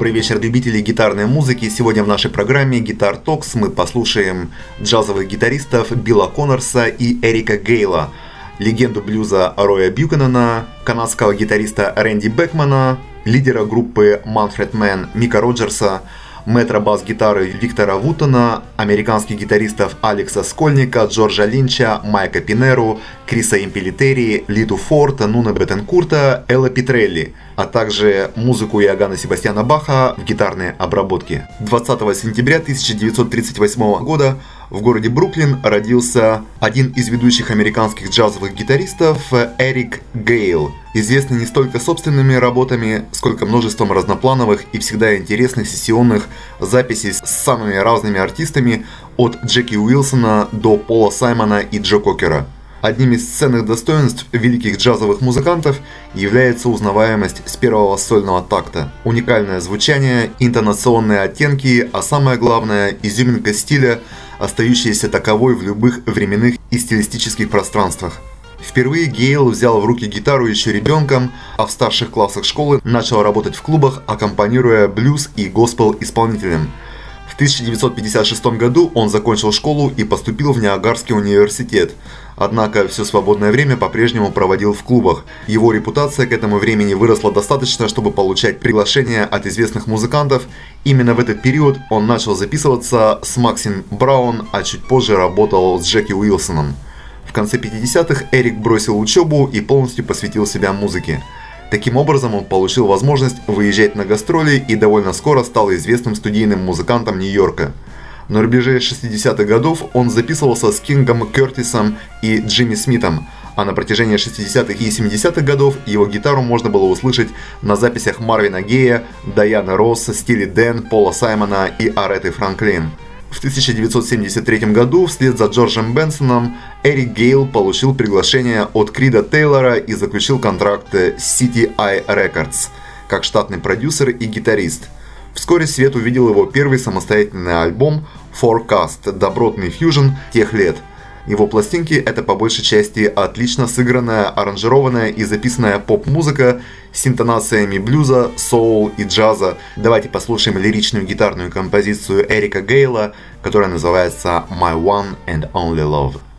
Добрый вечер, любители гитарной музыки. Сегодня в нашей программе Guitar Talks мы послушаем джазовых гитаристов Билла Коннорса и Эрика Гейла, легенду блюза Роя Бьюкенена, канадского гитариста Рэнди Бекмана, лидера группы Manfred Mann Мика Роджерса, мэтра бас-гитары Виктора Вутона, американских гитаристов Алекса Скольника, Джорджа Линча, Майка Пинеру, Криса Импелитери, Литу Форта, Нуна Бетенкурта, Элла Петрелли, а также музыку Иоганна Себастьяна Баха в гитарной обработке. 20 сентября 1938 года в городе Бруклин родился один из ведущих американских джазовых гитаристов Эрик Гейл, известный не столько собственными работами, сколько множеством разноплановых и всегда интересных сессионных записей с самыми разными артистами от Джеки Уилсона до Пола Саймона и Джо Кокера. Одним из ценных достоинств великих джазовых музыкантов является узнаваемость с первого сольного такта, уникальное звучание, интонационные оттенки, а самое главное – изюминка стиля, остающаяся таковой в любых временных и стилистических пространствах. Впервые Гейл взял в руки гитару еще ребенком, а в старших классах школы начал работать в клубах, аккомпанируя блюз и госпел исполнителям. В 1956 году он закончил школу и поступил в Ниагарский университет, Однако все свободное время по-прежнему проводил в клубах. Его репутация к этому времени выросла достаточно, чтобы получать приглашения от известных музыкантов. Именно в этот период он начал записываться с Максим Браун, а чуть позже работал с Джеки Уилсоном. В конце 50-х Эрик бросил учебу и полностью посвятил себя музыке. Таким образом, он получил возможность выезжать на гастроли и довольно скоро стал известным студийным музыкантом Нью-Йорка. На рубеже 60-х годов он записывался с Кингом Кертисом и Джимми Смитом, а на протяжении 60-х и 70-х годов его гитару можно было услышать на записях Марвина Гея, Дайана Росса, Стили Дэн, Пола Саймона и Ареты Франклин. В 1973 году вслед за Джорджем Бенсоном Эрик Гейл получил приглашение от Крида Тейлора и заключил контракт с City Eye Records как штатный продюсер и гитарист. Вскоре свет увидел его первый самостоятельный альбом Forecast, добротный фьюжн тех лет. Его пластинки – это по большей части отлично сыгранная, аранжированная и записанная поп-музыка с интонациями блюза, соул и джаза. Давайте послушаем лиричную гитарную композицию Эрика Гейла, которая называется «My One and Only Love».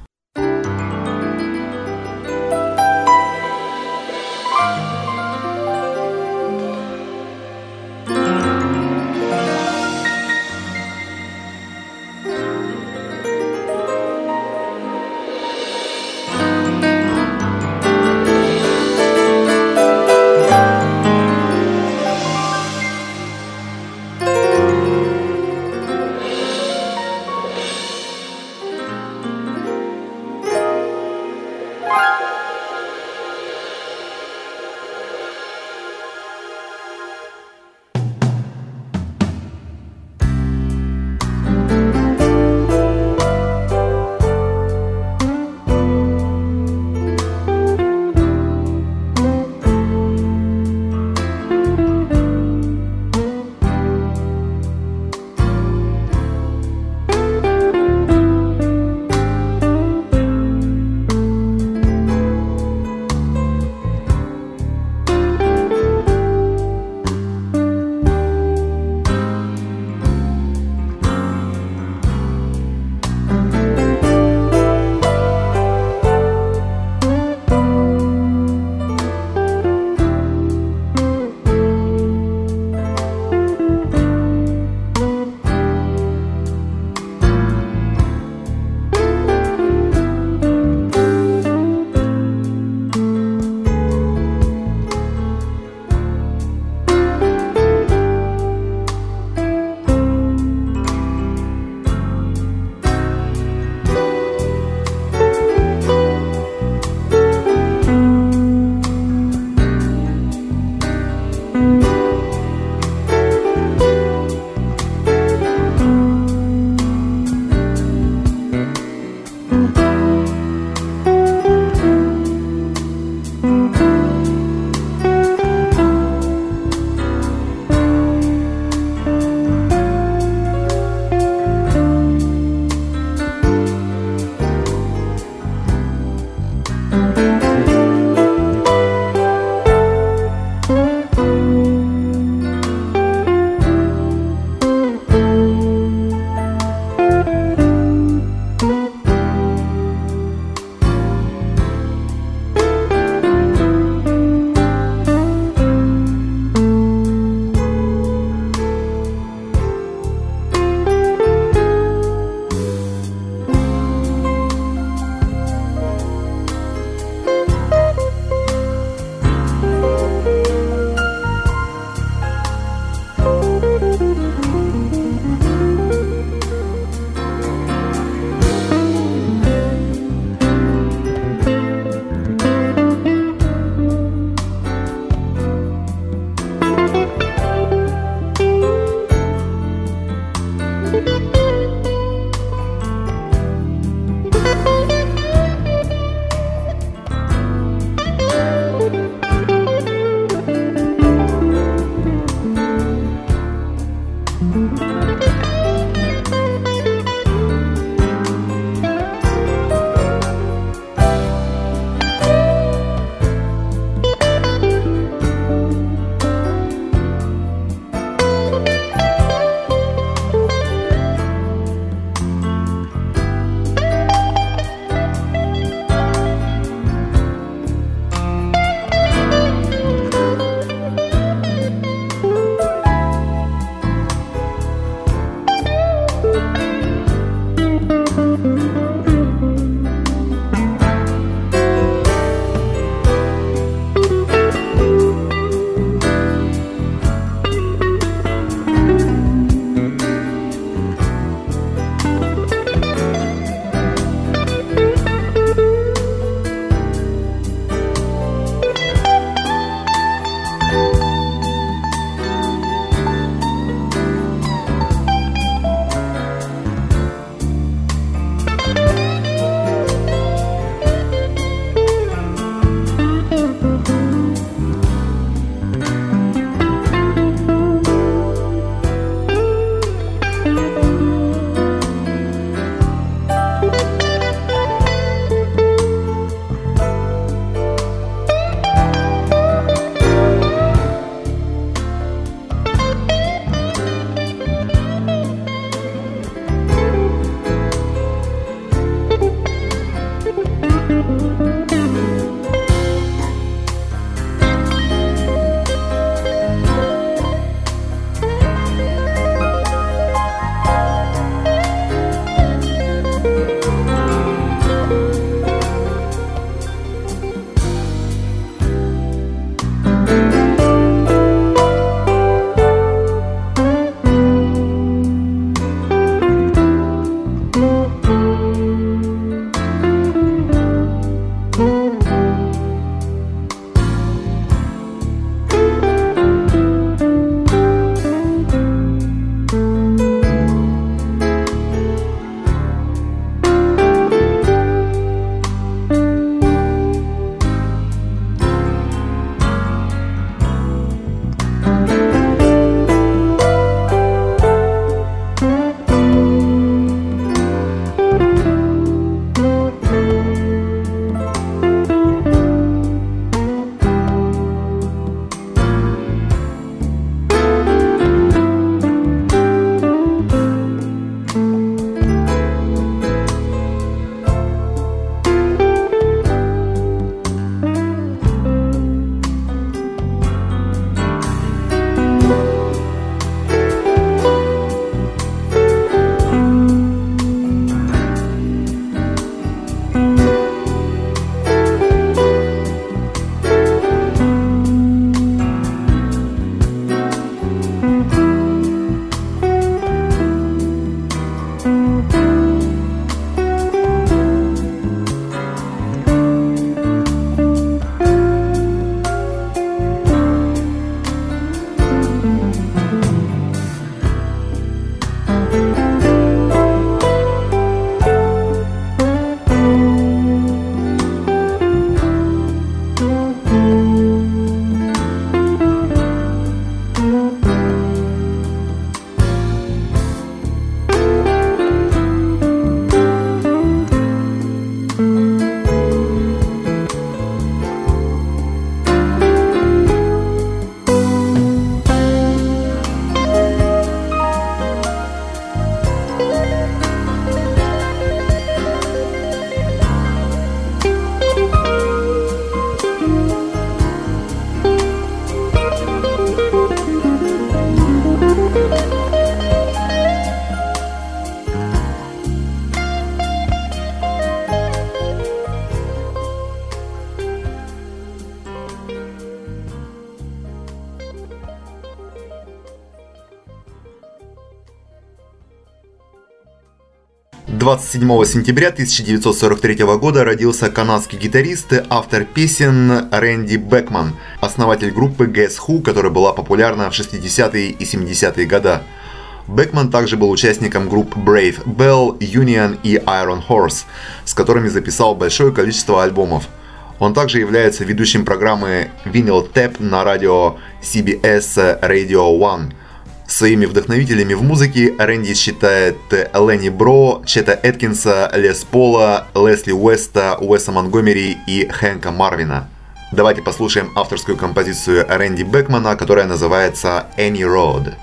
27 сентября 1943 года родился канадский гитарист и автор песен Рэнди Бекман, основатель группы Guess Who, которая была популярна в 60-е и 70-е годы. Бекман также был участником групп Brave Bell, Union и Iron Horse, с которыми записал большое количество альбомов. Он также является ведущим программы Vinyl Tap на радио CBS Radio One – Своими вдохновителями в музыке Рэнди считает Ленни Бро, Чета Эткинса, Лес Пола, Лесли Уэста, Уэса Монгомери и Хэнка Марвина. Давайте послушаем авторскую композицию Рэнди Бекмана, которая называется «Any Road».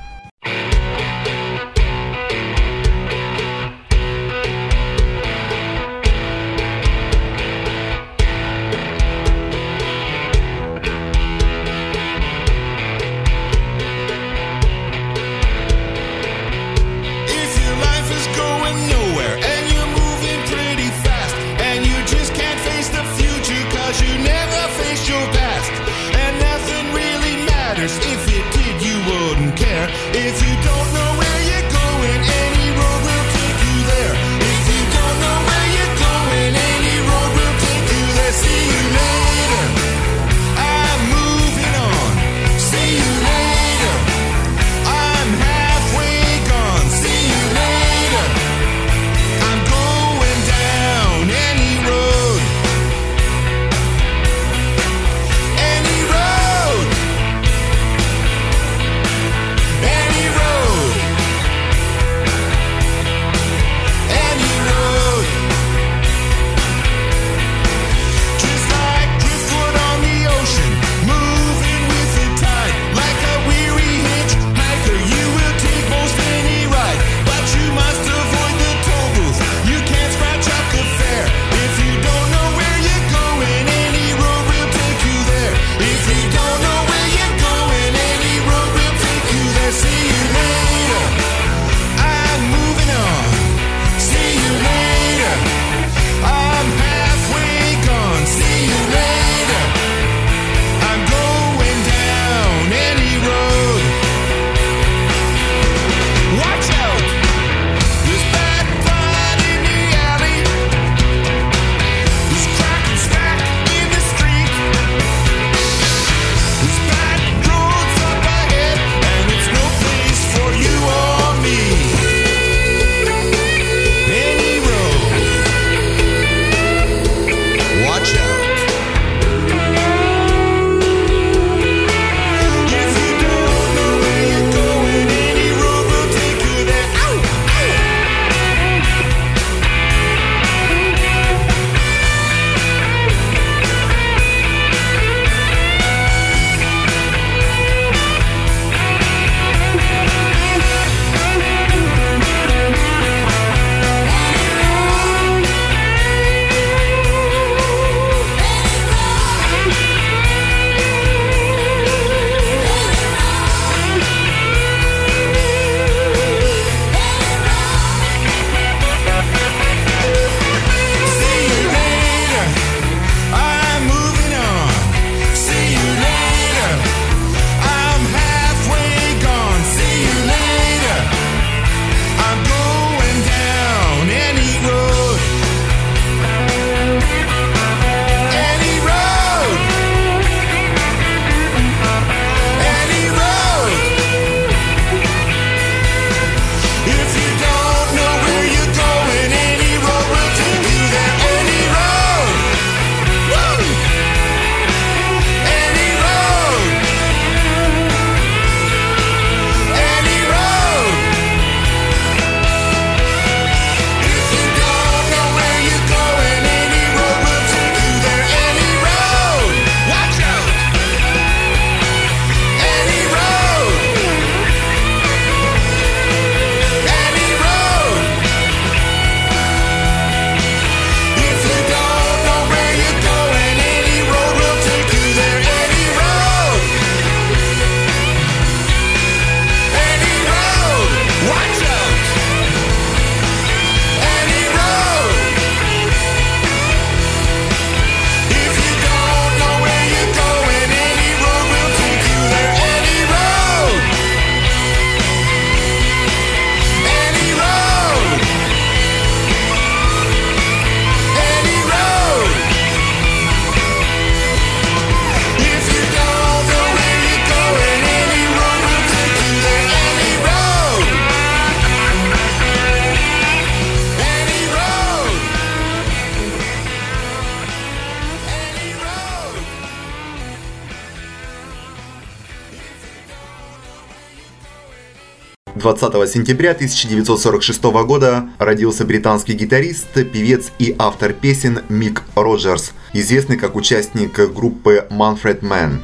20 сентября 1946 года родился британский гитарист, певец и автор песен Мик Роджерс, известный как участник группы Manfred Mann.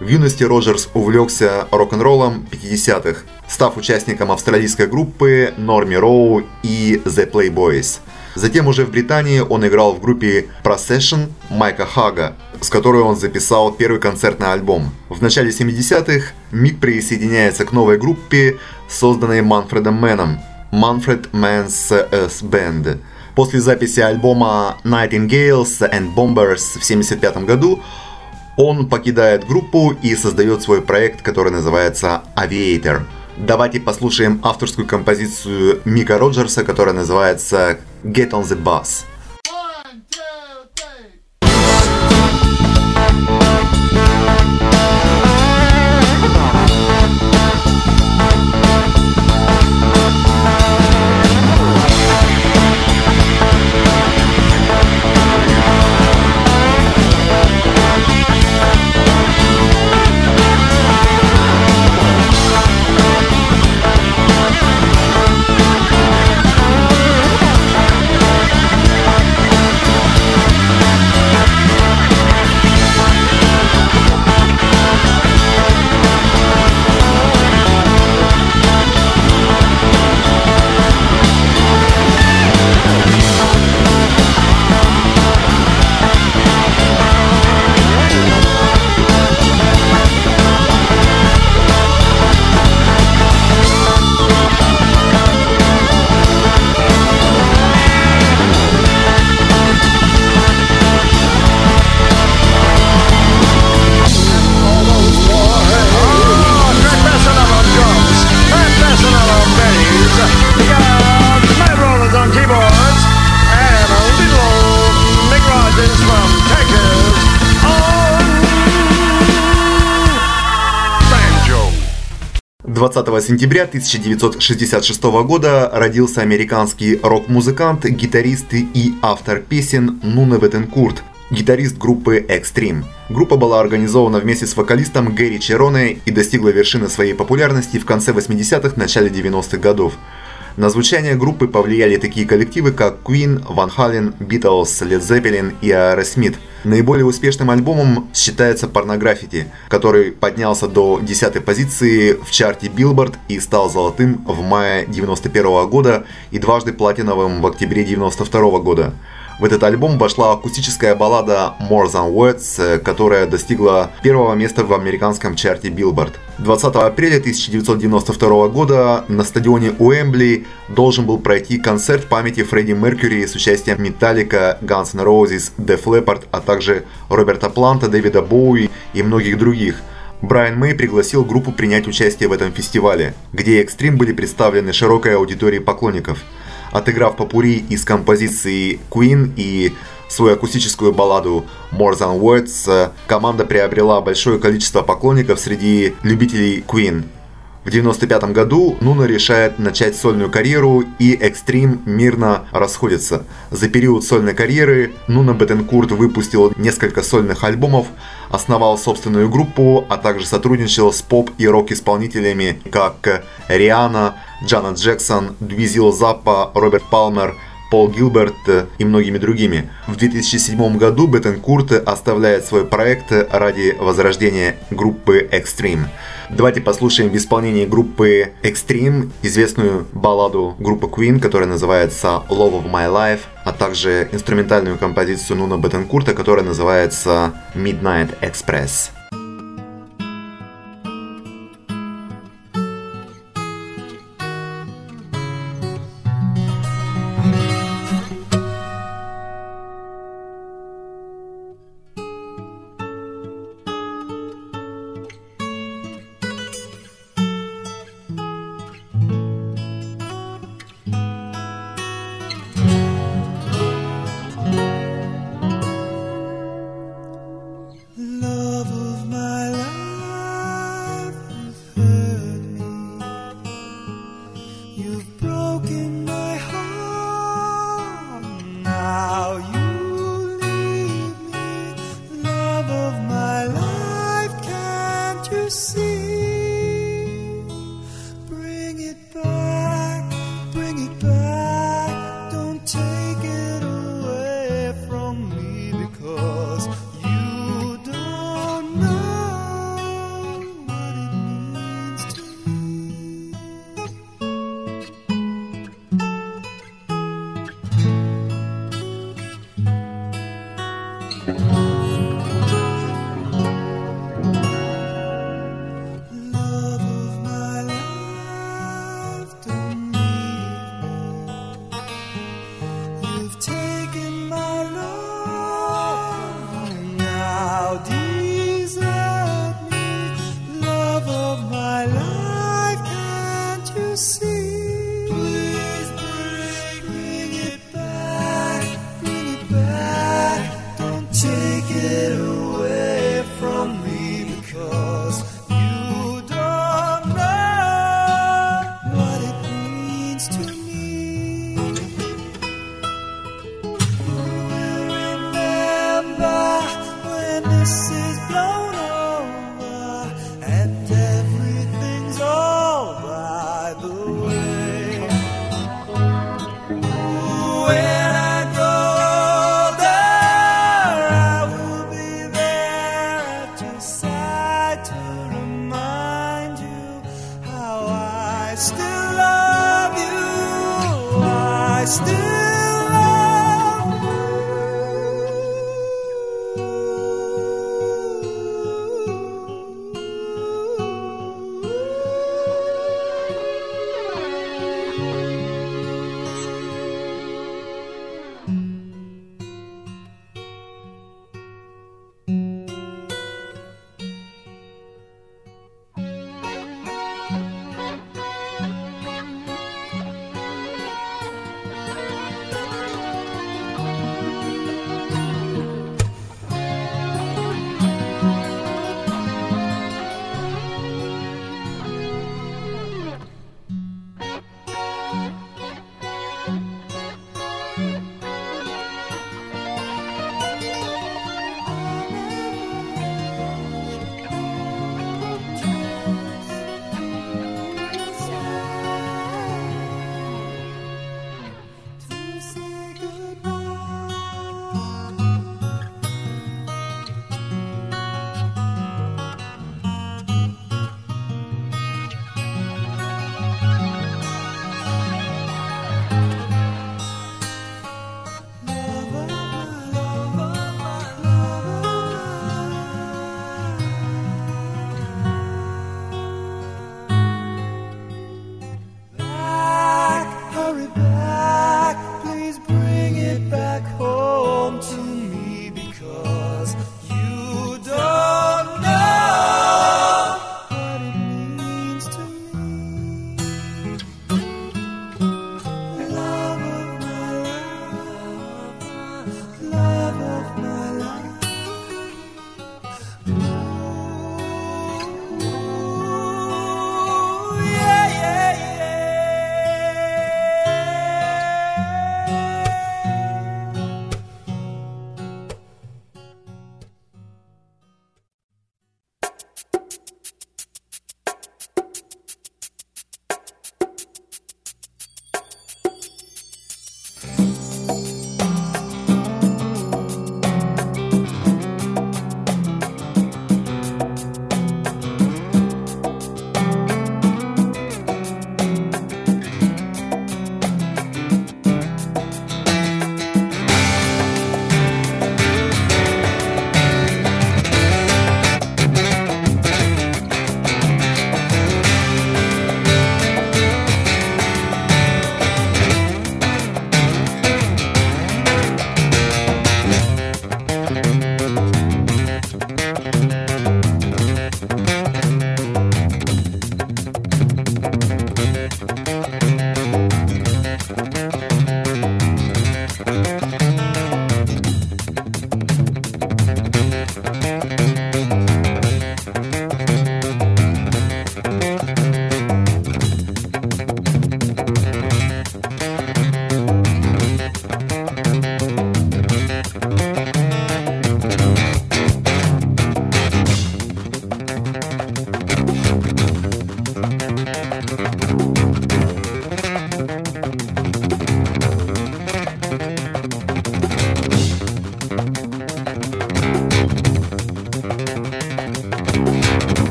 В юности Роджерс увлекся рок-н-роллом 50-х, став участником австралийской группы Норми Роу и The Playboys. Затем уже в Британии он играл в группе Procession Майка Хага, с которой он записал первый концертный альбом. В начале 70-х Мик присоединяется к новой группе, созданной Манфредом Мэном Manfred Man's Band. После записи альбома Nightingales and Bombers в 1975 году он покидает группу и создает свой проект, который называется Aviator. Давайте послушаем авторскую композицию Мика Роджерса, которая называется Get on the Bus. Сентября 1966 года родился американский рок-музыкант, гитарист и автор песен Нуна Ветенкурт, гитарист группы Extreme. Группа была организована вместе с вокалистом Гэри Чероне и достигла вершины своей популярности в конце 80-х, начале 90-х годов. На звучание группы повлияли такие коллективы, как Queen, Van Halen, Beatles, Led Zeppelin и Aerosmith. Наиболее успешным альбомом считается Pornography, который поднялся до 10 позиции в чарте Billboard и стал золотым в мае 91 года и дважды платиновым в октябре 92 года. В этот альбом вошла акустическая баллада More Than Words, э, которая достигла первого места в американском чарте Billboard. 20 апреля 1992 года на стадионе Уэмбли должен был пройти концерт памяти Фредди Меркьюри с участием Металлика, Guns N' Roses, Def Leppard, а также Роберта Планта, Дэвида Боуи и многих других. Брайан Мэй пригласил группу принять участие в этом фестивале, где Extreme были представлены широкой аудитории поклонников – отыграв попури из композиции Queen и свою акустическую балладу More Than Words, команда приобрела большое количество поклонников среди любителей Queen. В 1995 году Нуна решает начать сольную карьеру и Extreme мирно расходится. За период сольной карьеры Нуна Беттенкурт выпустил несколько сольных альбомов, основал собственную группу, а также сотрудничал с поп и рок-исполнителями, как Риана, Джана Джексон, Двизил Заппа, Роберт Палмер, Пол Гилберт и многими другими. В 2007 году Беттенкурт оставляет свой проект ради возрождения группы Extreme. Давайте послушаем в исполнении группы Extreme известную балладу группы Queen, которая называется Love of My Life, а также инструментальную композицию Нуна Беттенкурта, которая называется Midnight Express.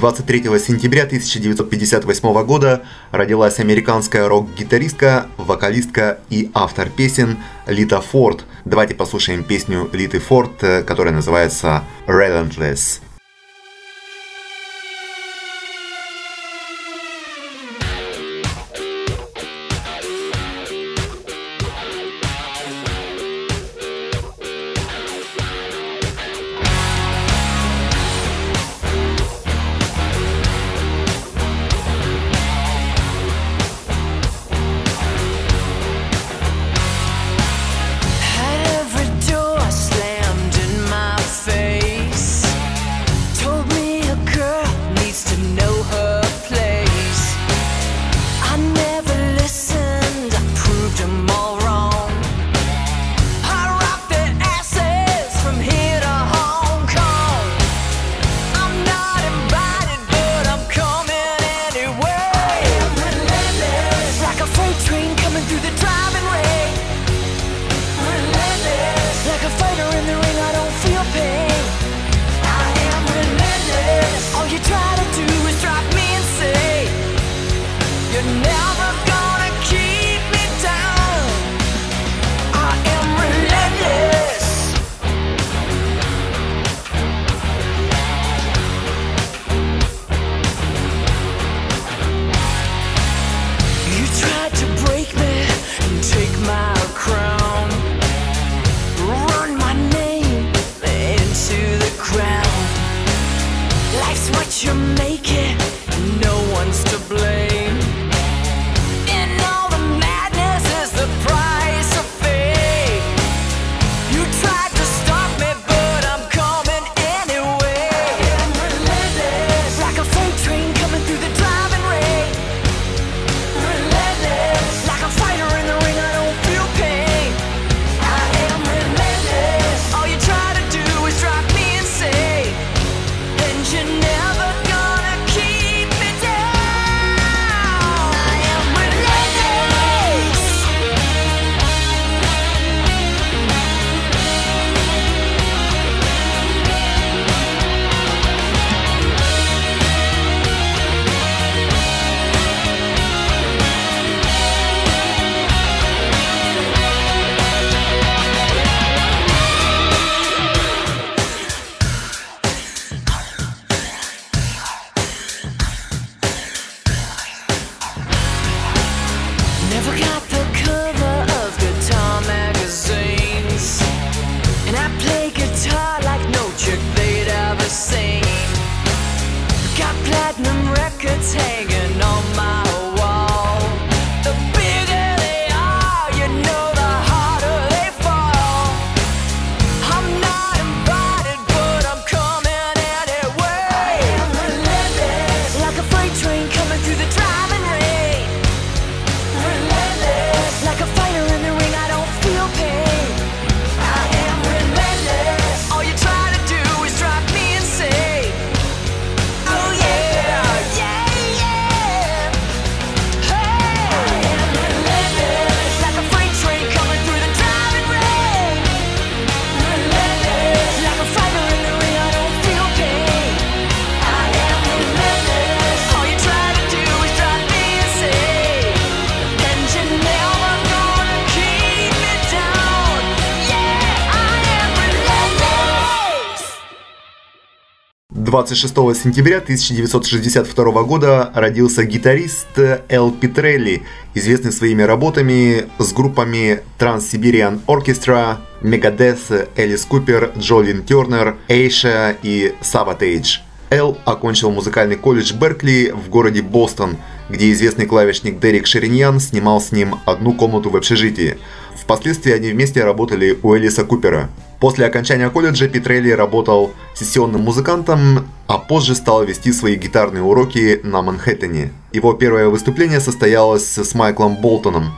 23 сентября 1958 года родилась американская рок-гитаристка, вокалистка и автор песен Лита Форд. Давайте послушаем песню Литы Форд, э, которая называется «Relentless».26 сентября 1962 года родился гитарист Эл Петрелли, известный своими работами с группами Trans-Siberian Orchestra, Megadeth, Элис Купер, Джолин Тернер, Эйша и Sabotage. Эл окончил музыкальный колледж Беркли в городе Бостон, где известный клавишник Дерек Шериньян снимал с ним одну комнату в общежитии. Впоследствии они вместе работали у Элиса Купера. После окончания колледжа Петрелли работал сессионным музыкантом, а позже стал вести свои гитарные уроки на Манхэттене. Его первое выступление состоялось с Майклом Болтоном.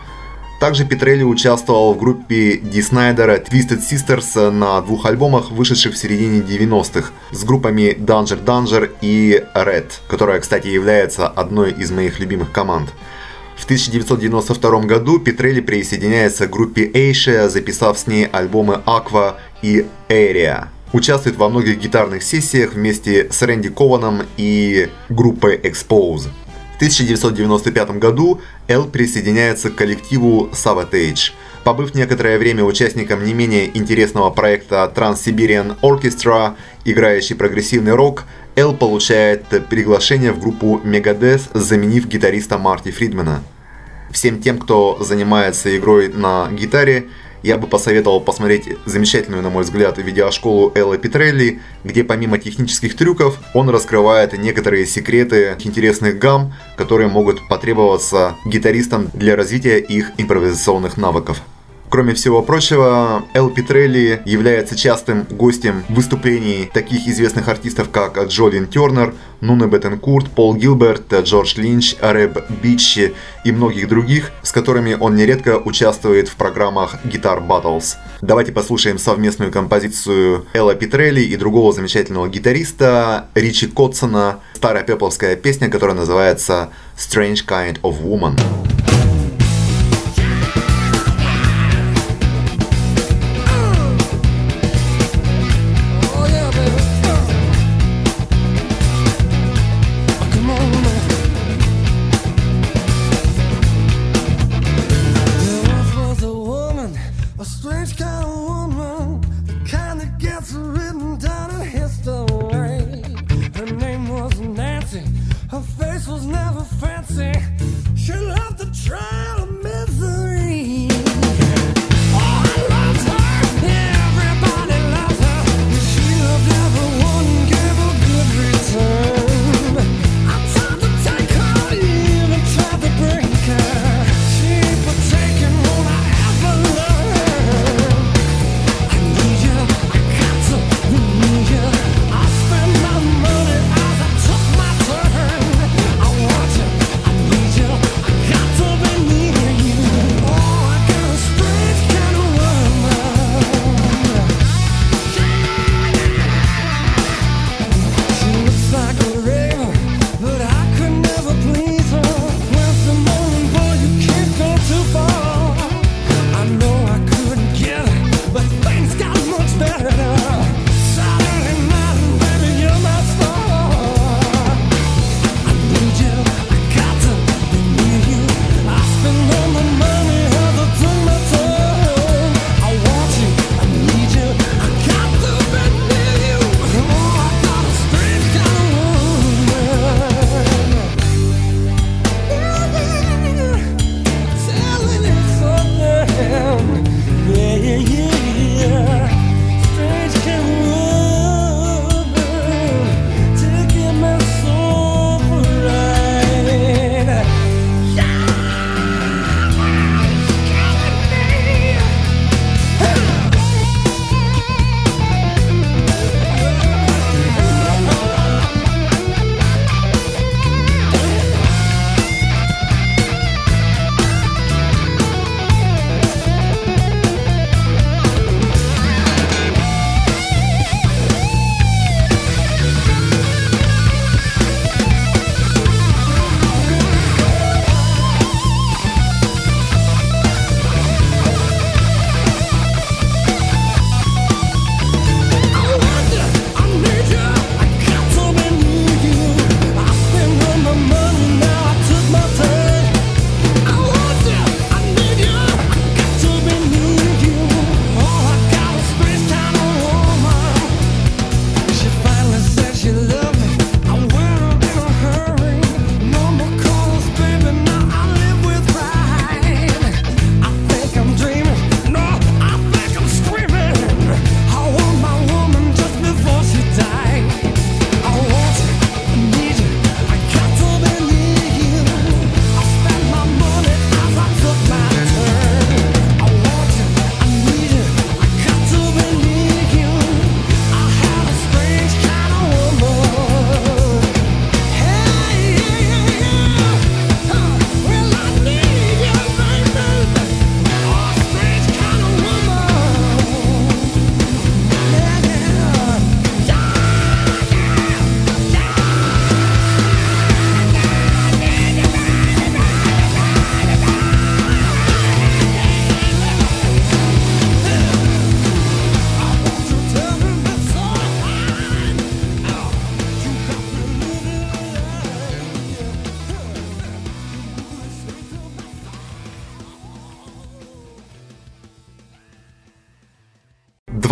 Также Петрелли участвовал в группе Ди Снайдера Twisted Sisters на двух альбомах, вышедших в середине 90-х, с группами Danger Danger и Red, которая, кстати, является одной из моих любимых команд. В 1992 году Петрелли присоединяется к группе Asia, записав с ней альбомы Aqua и Area. участвует во многих гитарных сессиях вместе с Рэнди Кованом и группой Expose. В 1995 году Эл присоединяется к коллективу Savatage. Побыв некоторое время участником не менее интересного проекта Trans-Siberian Orchestra, играющий прогрессивный рок, Эл получает приглашение в группу Megadeth, заменив гитариста Марти Фридмана. Всем тем, кто занимается игрой на гитаре, я бы посоветовал посмотреть замечательную, на мой взгляд, видеошколу Элла Петрелли, где помимо технических трюков он раскрывает некоторые секреты интересных гамм, которые могут потребоваться гитаристам для развития их импровизационных навыков. Кроме всего прочего, Эл Петрелли является частым гостем выступлений таких известных артистов, как Джолин Тернер, Нуна Беттенкурт, Пол Гилберт, Джордж Линч, Рэб Бичи и многих других, с которыми он нередко участвует в программах Guitar Battles. Давайте послушаем совместную композицию Элла Петрелли и другого замечательного гитариста Ричи Котсона, старая пепловская песня, которая называется Strange Kind of Woman.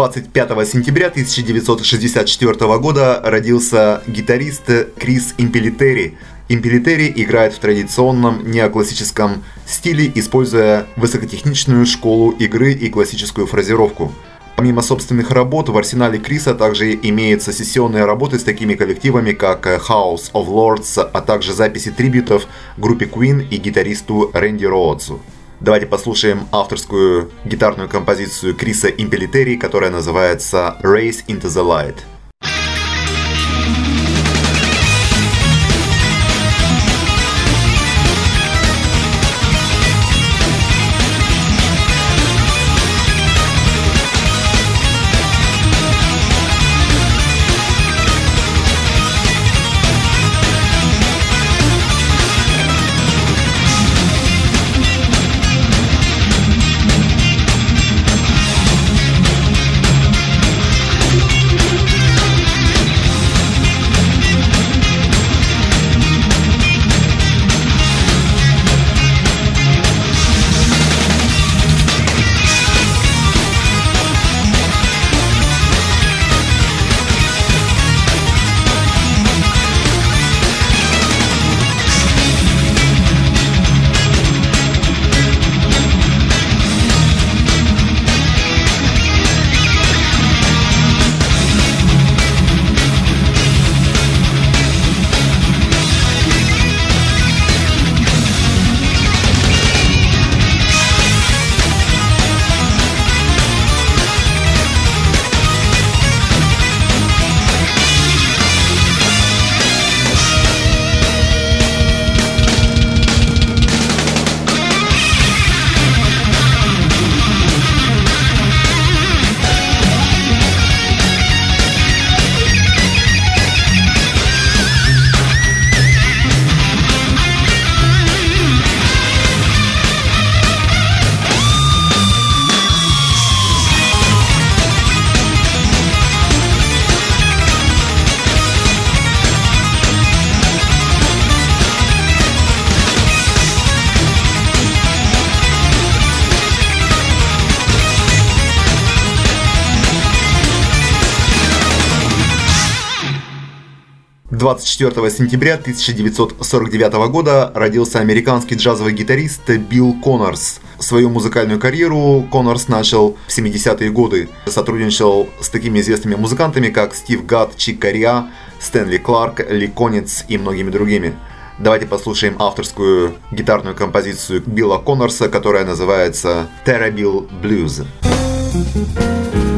25 сентября 1964 года родился гитарист Крис Импелитери. Импелитери играет в традиционном неоклассическом стиле, используя высокотехничную школу игры и классическую фразировку. Помимо собственных работ, в арсенале Криса также имеются сессионные работы с такими коллективами, как House of Lords, а также записи трибютов группе Queen и гитаристу Рэнди Роудсу. Давайте послушаем авторскую гитарную композицию Криса Импелитери, которая называется Race into the Light. 24 сентября 1949 года родился американский джазовый гитарист Билл Коннорс. Свою музыкальную карьеру Коннорс начал в 70-е годы. Сотрудничал с такими известными музыкантами, как Стив Гатт, Чик Кориа, Стэнли Кларк, Ли Конец и многими другими. Давайте послушаем авторскую гитарную композицию Билла Коннорса, которая называется Terrabil Blues. thank you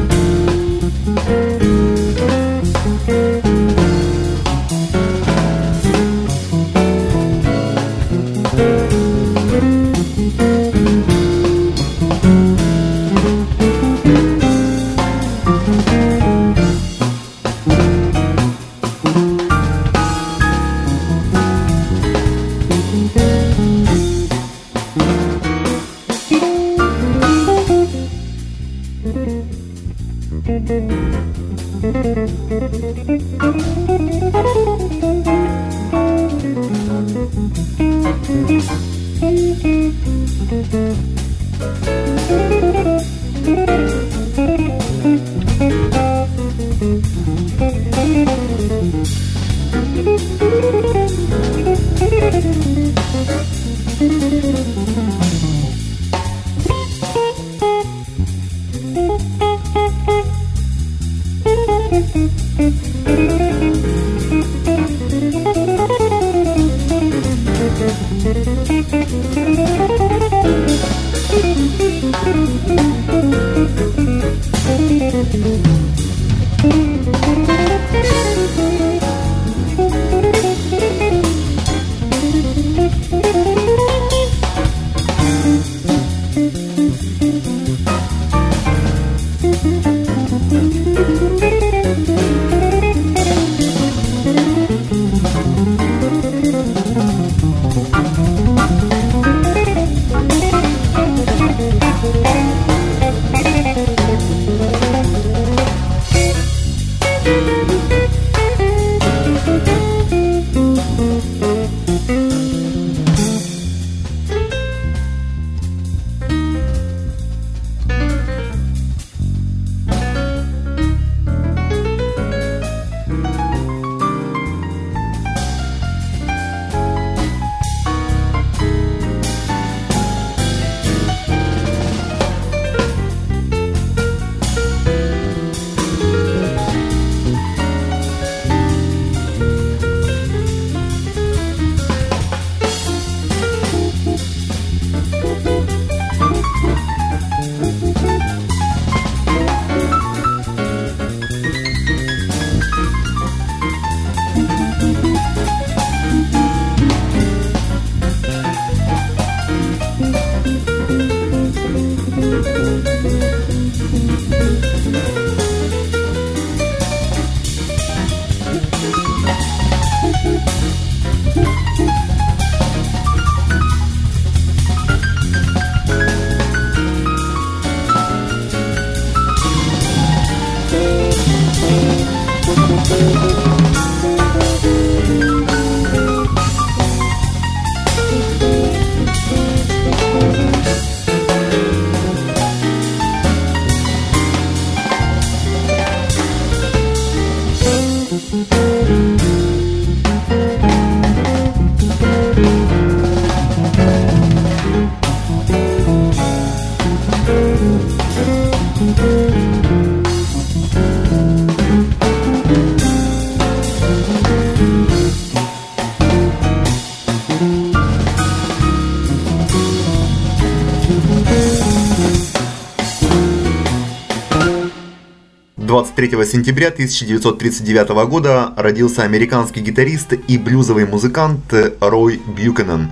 23 сентября 1939 года родился американский гитарист и блюзовый музыкант Рой Бьюкенен.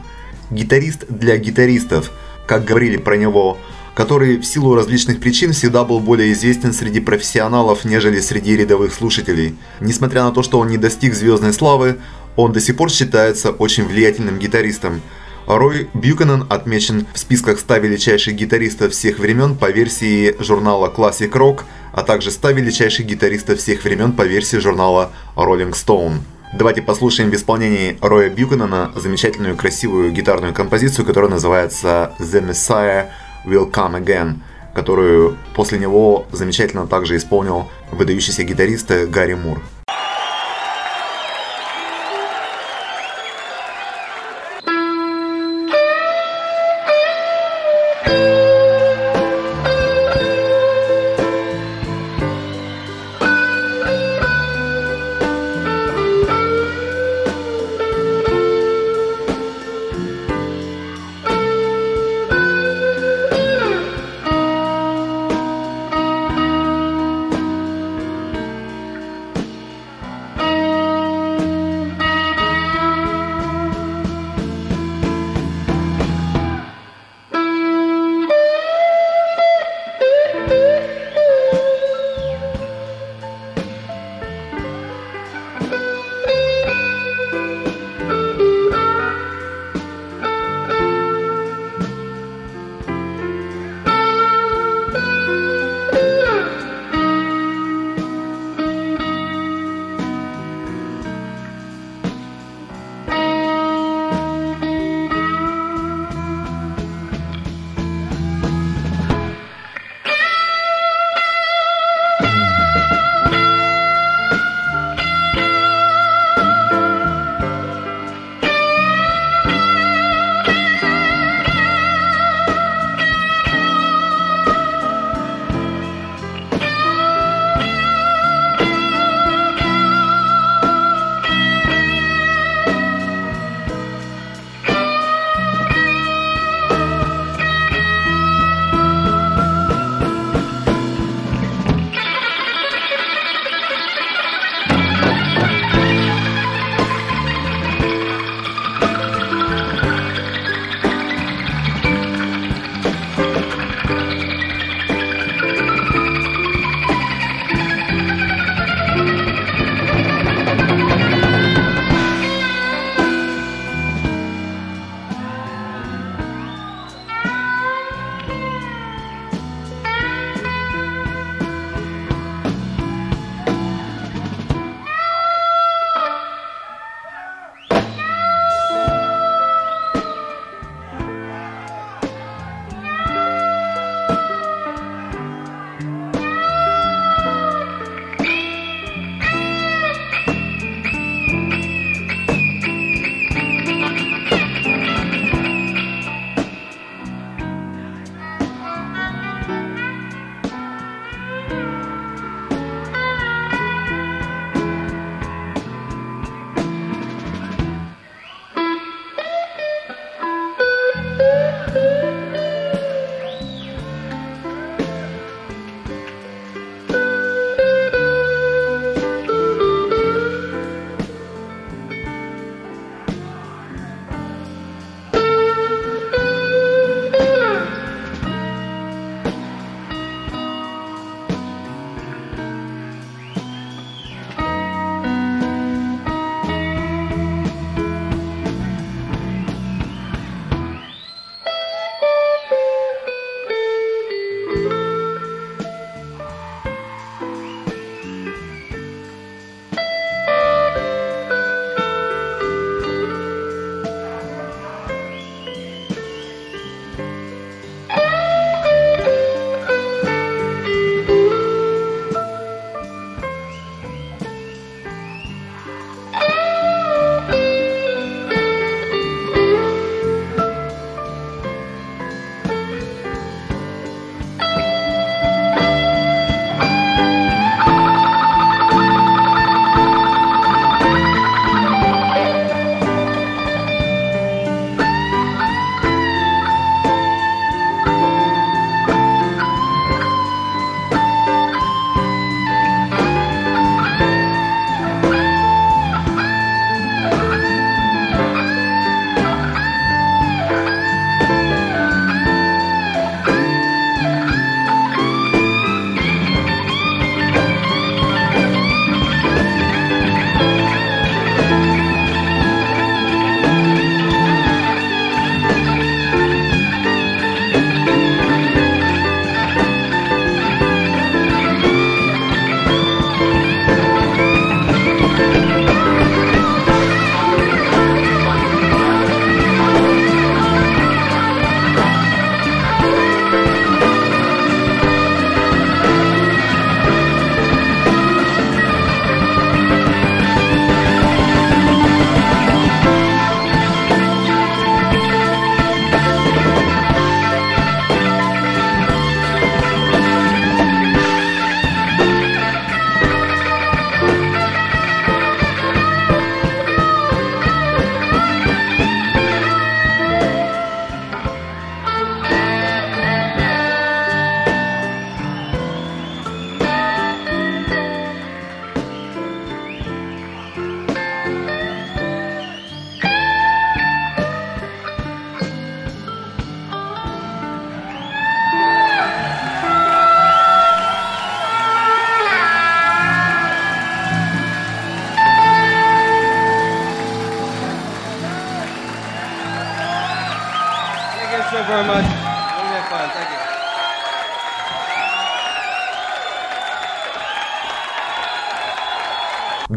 Гитарист для гитаристов, как говорили про него, который в силу различных причин всегда был более известен среди профессионалов, нежели среди рядовых слушателей. Несмотря на то, что он не достиг звездной славы, он до сих пор считается очень влиятельным гитаристом. Рой Бьюкенен отмечен в списках 100 величайших гитаристов всех времен по версии журнала Classic Rock, а также 100 величайших гитаристов всех времен по версии журнала Rolling Stone. Давайте послушаем в исполнении Роя Бьюкенена замечательную красивую гитарную композицию, которая называется The Messiah Will Come Again, которую после него замечательно также исполнил выдающийся гитарист Гарри Мур.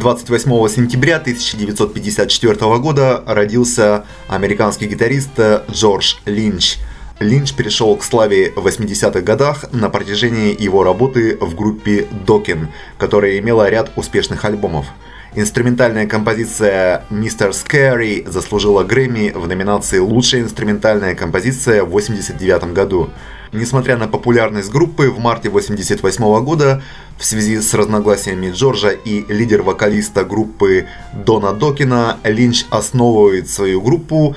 28 сентября 1954 года родился американский гитарист Джордж Линч. Линч перешел к славе в 80-х годах на протяжении его работы в группе Докин, которая имела ряд успешных альбомов. Инструментальная композиция «Mr. Scary» заслужила Грэмми в номинации «Лучшая инструментальная композиция» в 1989 году. Несмотря на популярность группы, в марте 1988 года в связи с разногласиями Джорджа и лидер-вокалиста группы Дона Докина Линч основывает свою группу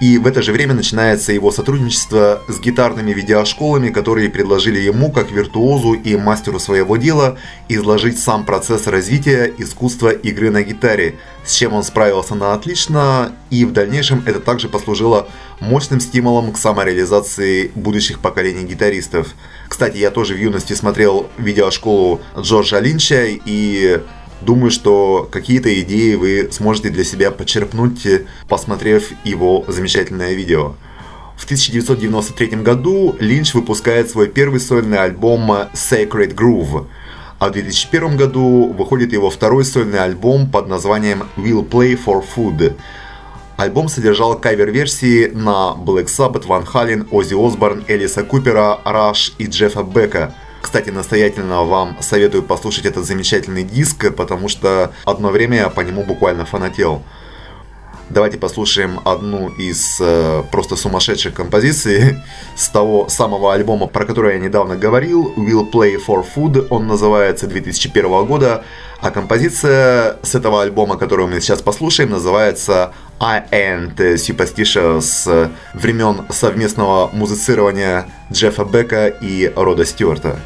и в это же время начинается его сотрудничество с гитарными видеошколами, которые предложили ему, как виртуозу и мастеру своего дела, изложить сам процесс развития искусства игры на гитаре, с чем он справился на отлично, и в дальнейшем это также послужило мощным стимулом к самореализации будущих поколений гитаристов. Кстати, я тоже в юности смотрел видеошколу Джорджа Линча, и Думаю, что какие-то идеи вы сможете для себя почерпнуть, посмотрев его замечательное видео. В 1993 году Линч выпускает свой первый сольный альбом Sacred Groove, а в 2001 году выходит его второй сольный альбом под названием Will Play for Food. Альбом содержал кавер-версии на Black Sabbath, Van Halen, Оззи Осборн, Элиса Купера, Rush и Джеффа Бека – кстати, настоятельно вам советую послушать этот замечательный диск, потому что одно время я по нему буквально фанател. Давайте послушаем одну из э, просто сумасшедших композиций с того самого альбома, про который я недавно говорил, Will Play for Food, он называется 2001 года, а композиция с этого альбома, которую мы сейчас послушаем, называется I Ain't Superstitious времен совместного музицирования Джеффа Бека и Рода Стюарта.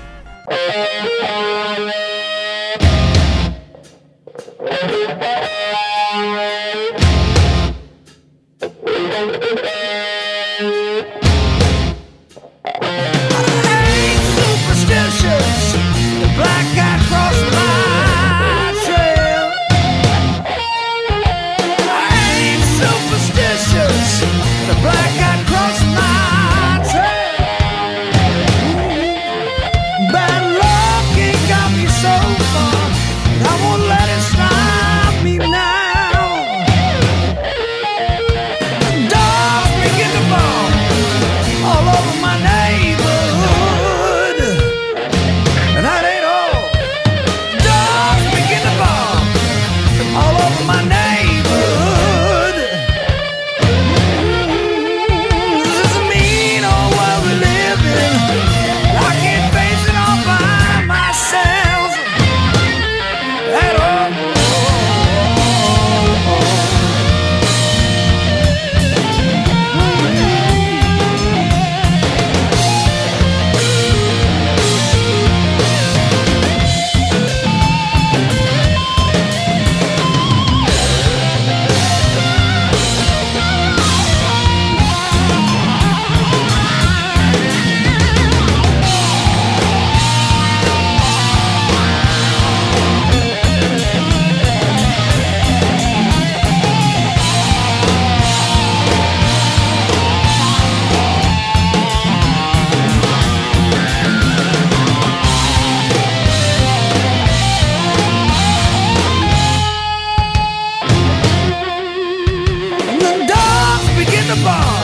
the bar.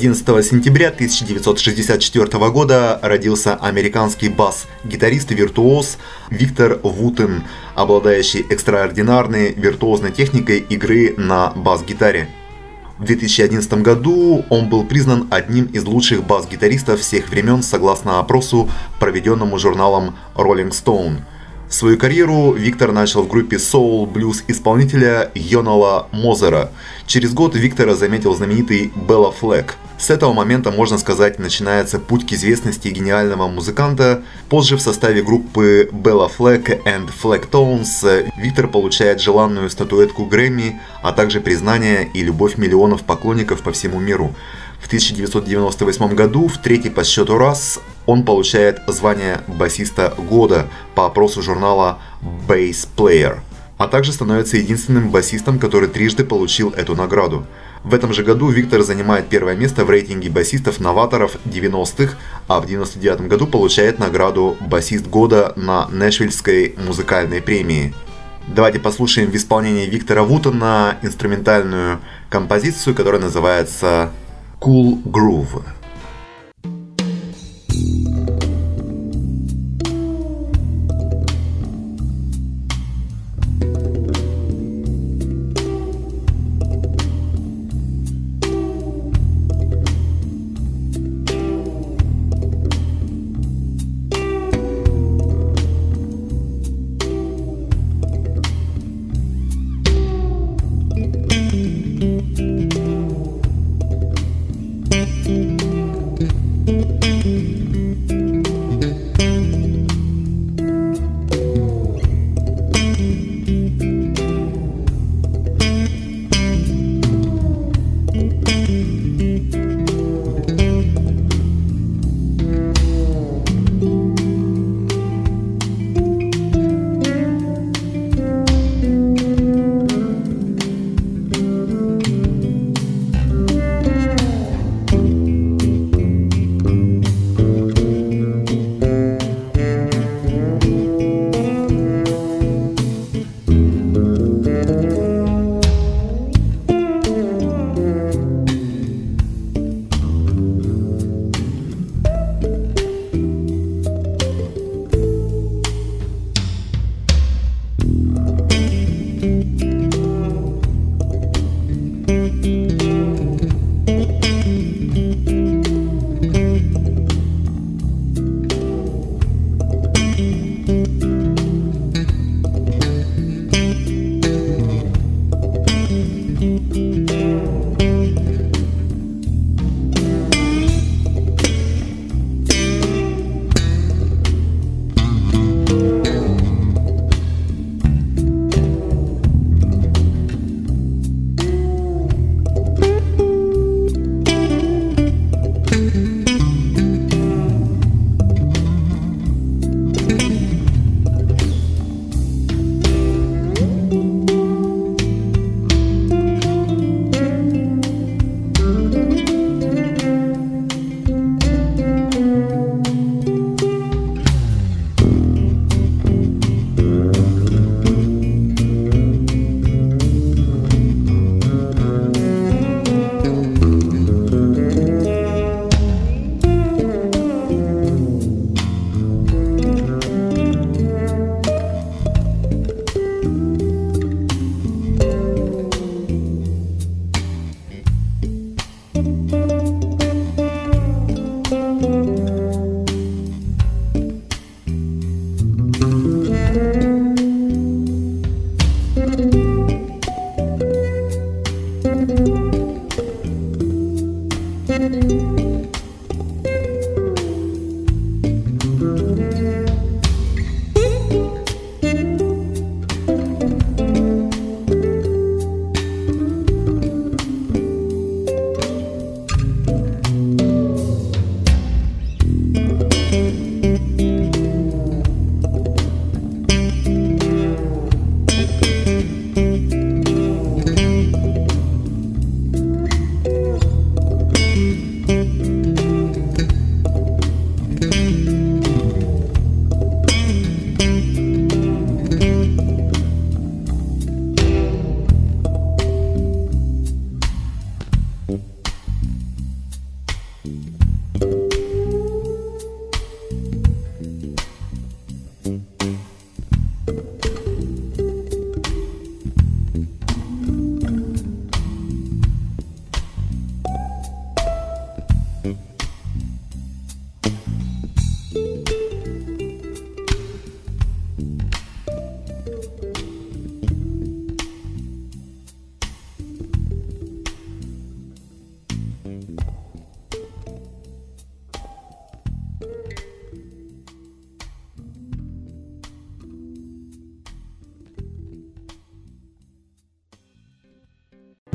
11 сентября 1964 года родился американский бас-гитарист и виртуоз Виктор Вутен, обладающий экстраординарной виртуозной техникой игры на бас-гитаре. В 2011 году он был признан одним из лучших бас-гитаристов всех времен согласно опросу, проведенному журналом Rolling Stone – Свою карьеру Виктор начал в группе соул-блюз исполнителя Йонала Мозера. Через год Виктора заметил знаменитый Белла Флэк. С этого момента, можно сказать, начинается путь к известности гениального музыканта. Позже в составе группы Bella Fleck and Fleck Tones Виктор получает желанную статуэтку Грэмми, а также признание и любовь миллионов поклонников по всему миру. В 1998 году, в третий по счету раз, он получает звание басиста года по опросу журнала Bass Player, а также становится единственным басистом, который трижды получил эту награду. В этом же году Виктор занимает первое место в рейтинге басистов-новаторов 90-х, а в 99 году получает награду «Басист года» на Нэшвильской музыкальной премии. Давайте послушаем в исполнении Виктора Вутона инструментальную композицию, которая называется Cool Groove.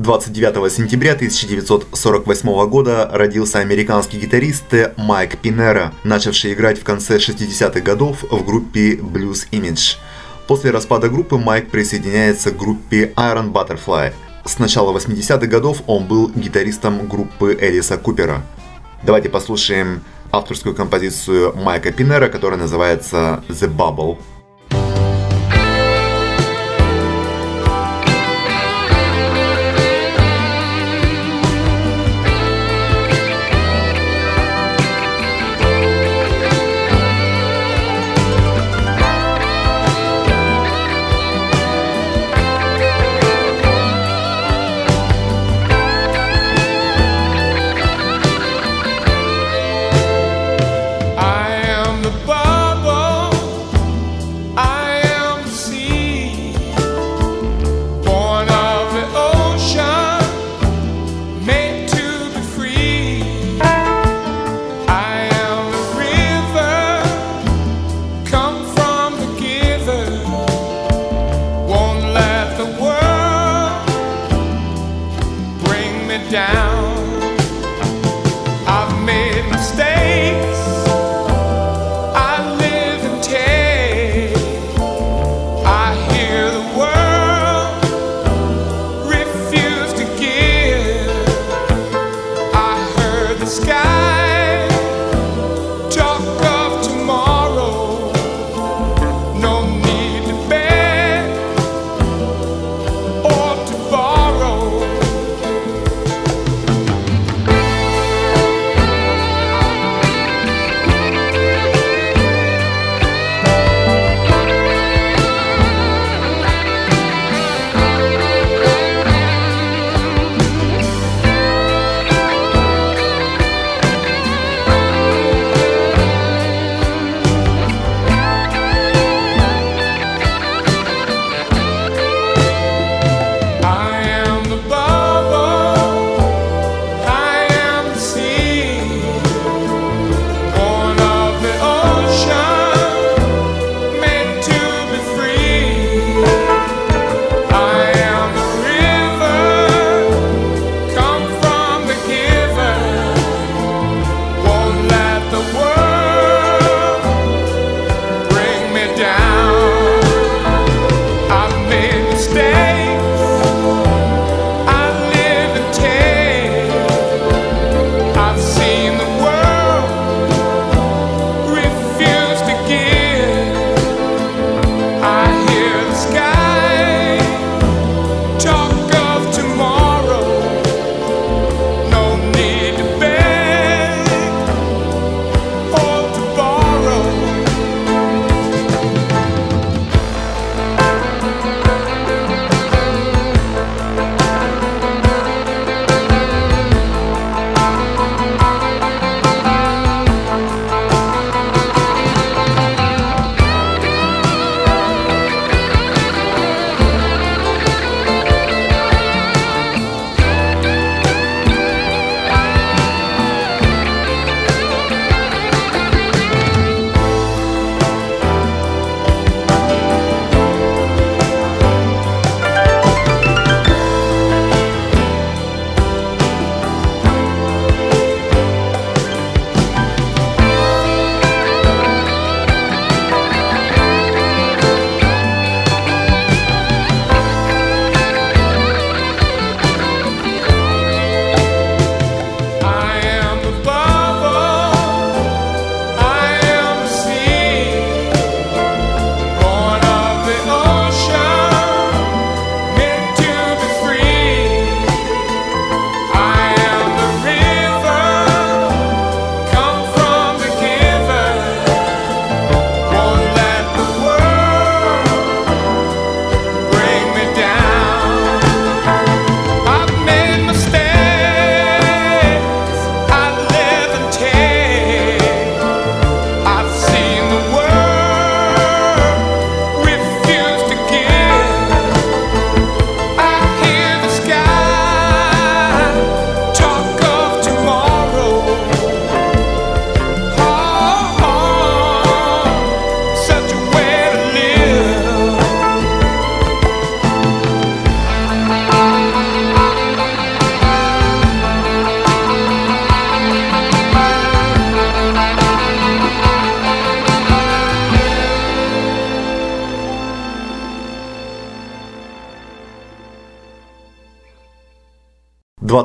29 сентября 1948 года родился американский гитарист Майк Пинера, начавший играть в конце 60-х годов в группе Blues Image. После распада группы Майк присоединяется к группе Iron Butterfly. С начала 80-х годов он был гитаристом группы Элиса Купера. Давайте послушаем авторскую композицию Майка Пинера, которая называется The Bubble.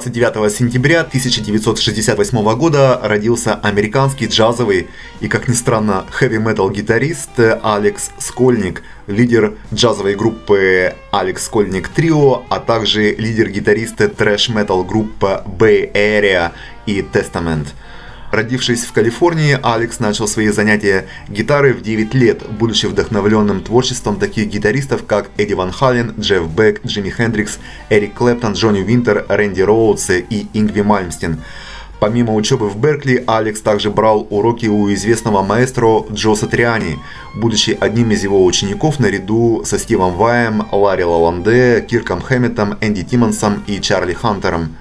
29 сентября 1968 года родился американский джазовый и, как ни странно, хэви-метал гитарист Алекс Скольник, лидер джазовой группы Алекс Скольник Трио, а также лидер гитариста трэш-метал группы Bay Area и Testament – Родившись в Калифорнии, Алекс начал свои занятия гитарой в 9 лет, будучи вдохновленным творчеством таких гитаристов, как Эдди Ван Хален, Джефф Бек, Джимми Хендрикс, Эрик Клэптон, Джонни Винтер, Рэнди Роудс и Ингви Мальмстин. Помимо учебы в Беркли, Алекс также брал уроки у известного маэстро Джо Сатриани, будучи одним из его учеников наряду со Стивом Ваем, Ларри Лаланде, Кирком Хэмметом, Энди Тиммонсом и Чарли Хантером.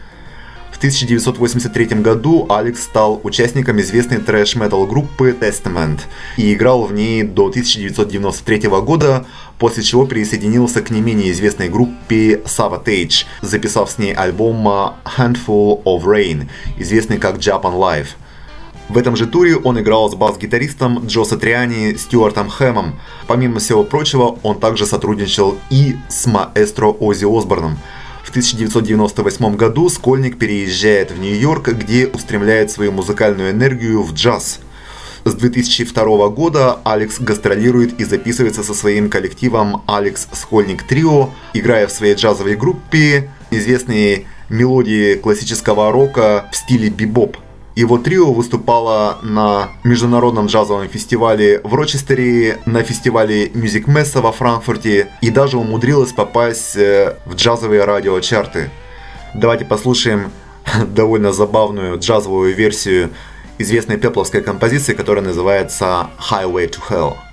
1983 году Алекс стал участником известной трэш-метал группы Testament и играл в ней до 1993 года, после чего присоединился к не менее известной группе Savatage, записав с ней альбом Handful of Rain, известный как Japan Live. В этом же туре он играл с бас-гитаристом Джо Сатриани Стюартом Хэмом. Помимо всего прочего, он также сотрудничал и с маэстро Оззи Осборном – в 1998 году Скольник переезжает в Нью-Йорк, где устремляет свою музыкальную энергию в джаз. С 2002 года Алекс гастролирует и записывается со своим коллективом Алекс Скольник Трио, играя в своей джазовой группе известные мелодии классического рока в стиле бибоп – его трио выступало на международном джазовом фестивале в Рочестере, на фестивале Music Messa во Франкфурте и даже умудрилось попасть э, в джазовые радиочарты. Давайте послушаем довольно забавную джазовую версию известной пепловской композиции, которая называется Highway to Hell.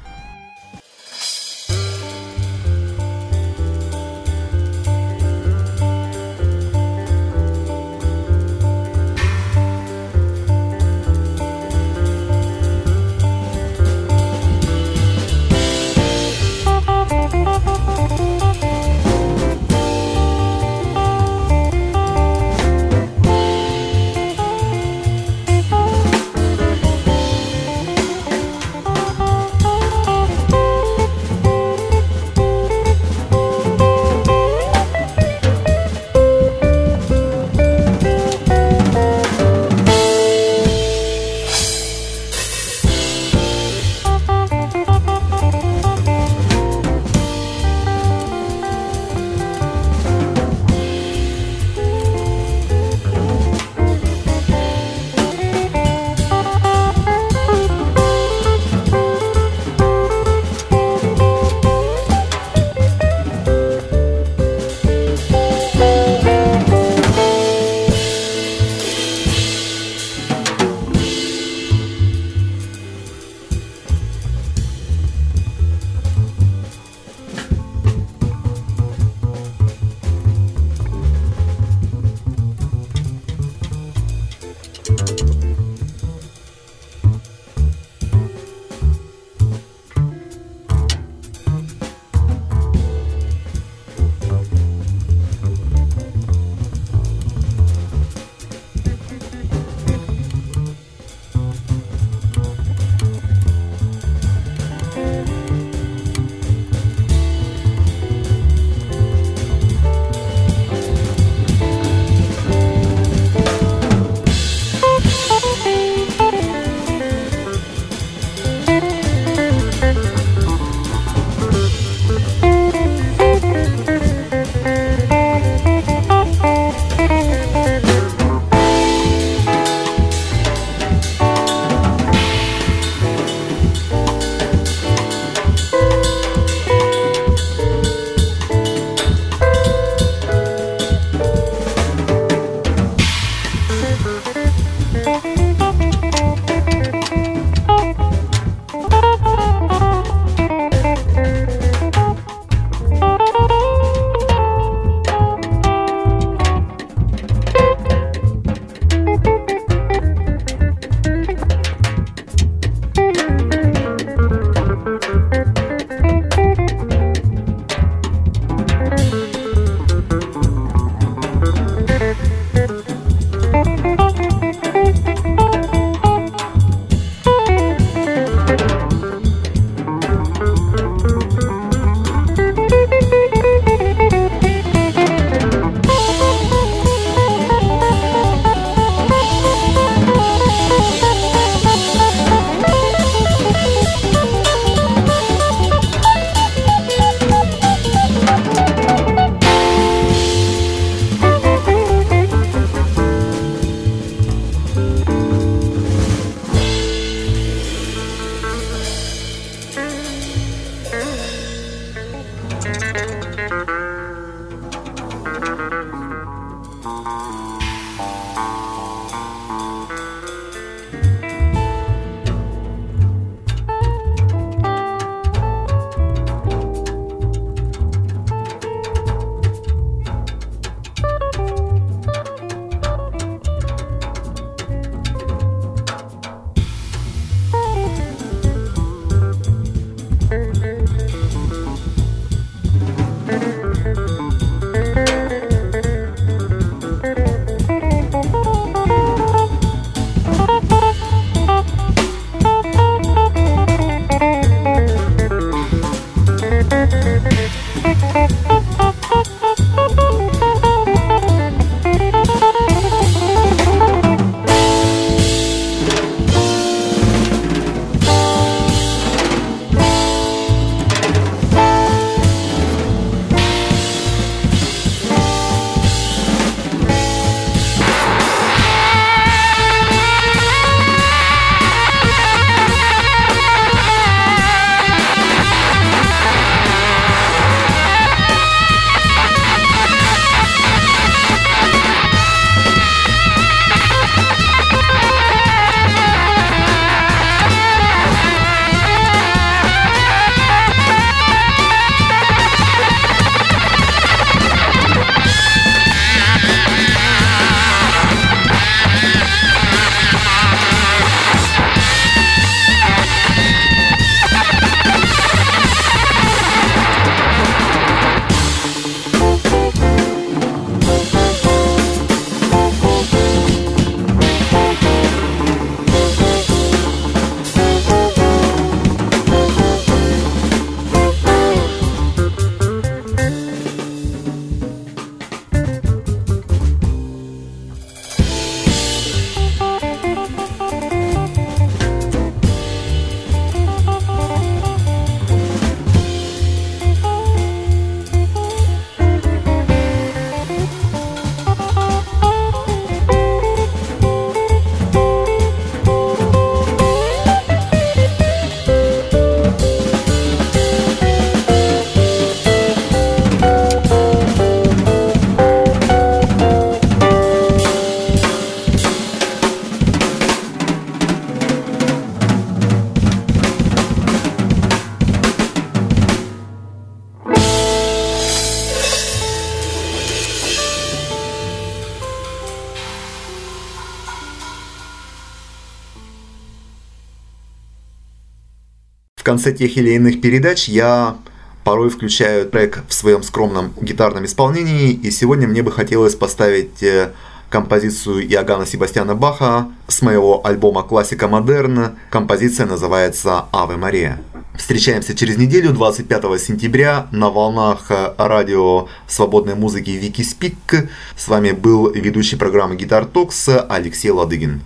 Конце тех или иных передач я порой включаю трек в своем скромном гитарном исполнении, и сегодня мне бы хотелось поставить э, композицию Иоганна Себастьяна Баха с моего альбома «Классика модерн». Композиция называется «Аве Мария». Встречаемся через неделю, 25 сентября, на волнах радио свободной музыки WikiSpeak. С вами был ведущий программы Guitar Talks Алексей Ладыгин.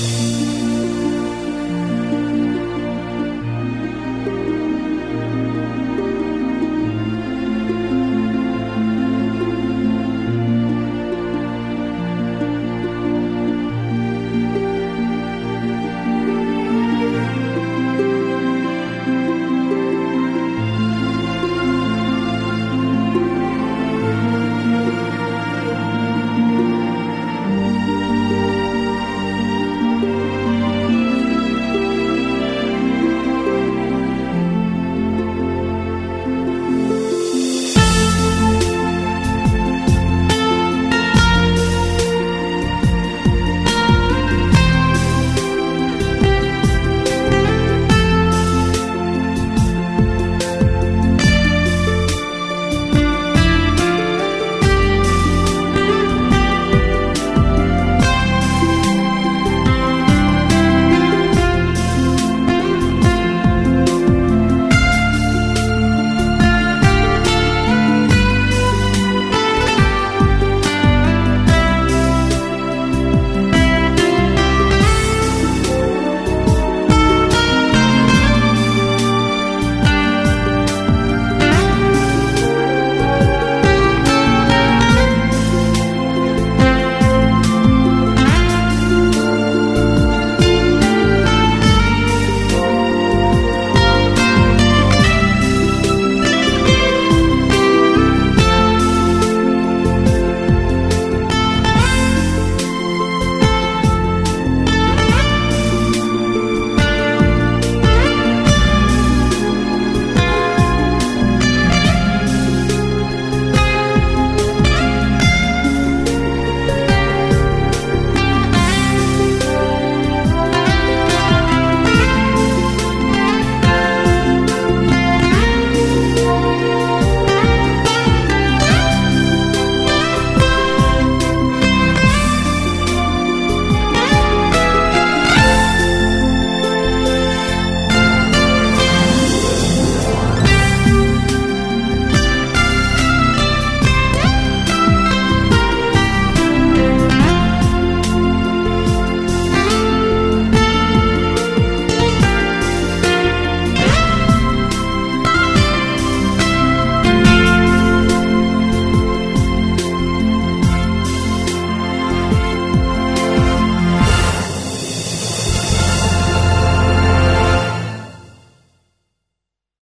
thank you